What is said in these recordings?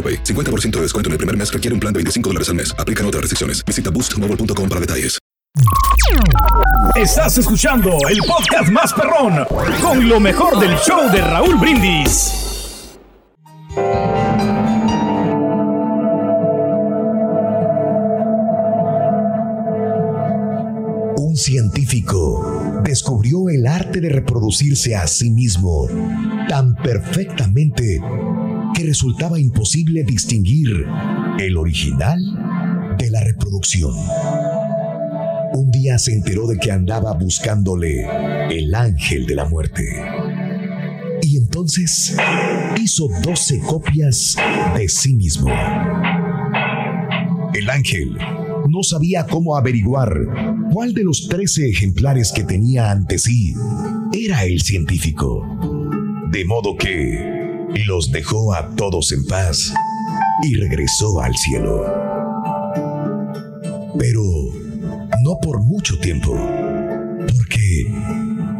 AroPay. 50% de descuento en el primer mes requiere un plan de 25 dólares al mes. Aplican otras restricciones. Visita boostmobile.com para detalles. Estás escuchando el podcast más perrón con lo mejor del show de Raúl Brindis. Un científico descubrió el arte de reproducirse a sí mismo tan perfectamente resultaba imposible distinguir el original de la reproducción. Un día se enteró de que andaba buscándole el ángel de la muerte. Y entonces hizo 12 copias de sí mismo. El ángel no sabía cómo averiguar cuál de los 13 ejemplares que tenía ante sí era el científico. De modo que los dejó a todos en paz y regresó al cielo. Pero no por mucho tiempo, porque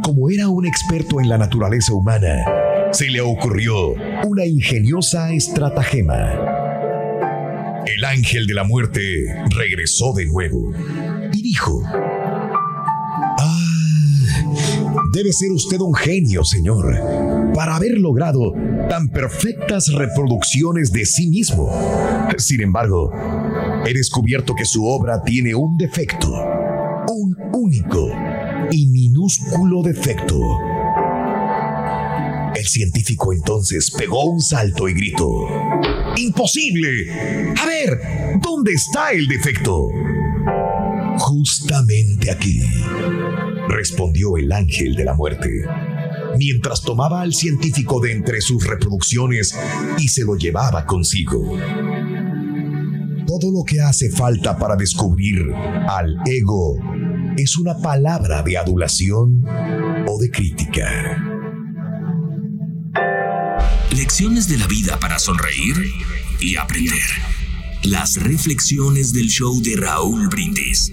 como era un experto en la naturaleza humana, se le ocurrió una ingeniosa estratagema. El ángel de la muerte regresó de nuevo y dijo, debe ser usted un genio, señor, para haber logrado tan perfectas reproducciones de sí mismo. Sin embargo, he descubierto que su obra tiene un defecto, un único y minúsculo defecto. El científico entonces pegó un salto y gritó, ¡Imposible! A ver, ¿dónde está el defecto? Justamente aquí, respondió el ángel de la muerte, mientras tomaba al científico de entre sus reproducciones y se lo llevaba consigo. Todo lo que hace falta para descubrir al ego es una palabra de adulación o de crítica. Lecciones de la vida para sonreír y aprender. Las reflexiones del show de Raúl Brindis.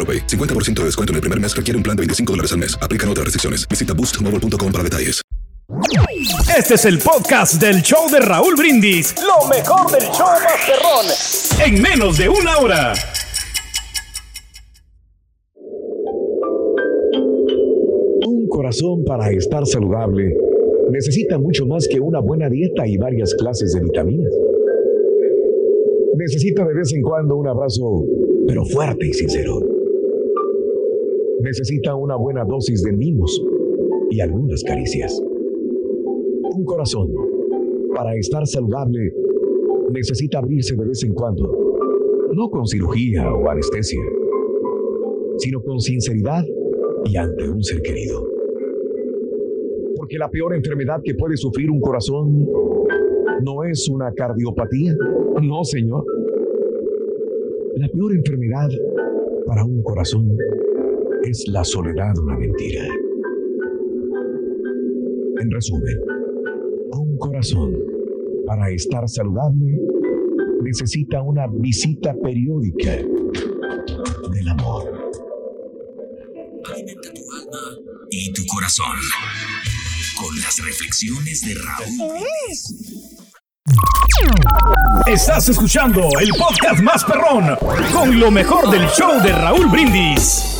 AroPay. 50% de descuento en el primer mes requiere un plan de 25 dólares al mes. Aplican otras restricciones. Visita boostmobile.com para detalles. Este es el podcast del show de Raúl Brindis. Lo mejor del show Masterrón. En menos de una hora. Un corazón para estar saludable necesita mucho más que una buena dieta y varias clases de vitaminas. Necesita de vez en cuando un abrazo, pero fuerte y sincero. Necesita una buena dosis de mimos y algunas caricias. Un corazón, para estar saludable, necesita abrirse de vez en cuando, no con cirugía o anestesia, sino con sinceridad y ante un ser querido. Porque la peor enfermedad que puede sufrir un corazón no es una cardiopatía. No, señor. La peor enfermedad para un corazón es la soledad una mentira. En resumen, un corazón, para estar saludable, necesita una visita periódica del amor. Alimenta tu alma y tu corazón con las reflexiones de Raúl. Estás escuchando el podcast más perrón con lo mejor del show de Raúl Brindis.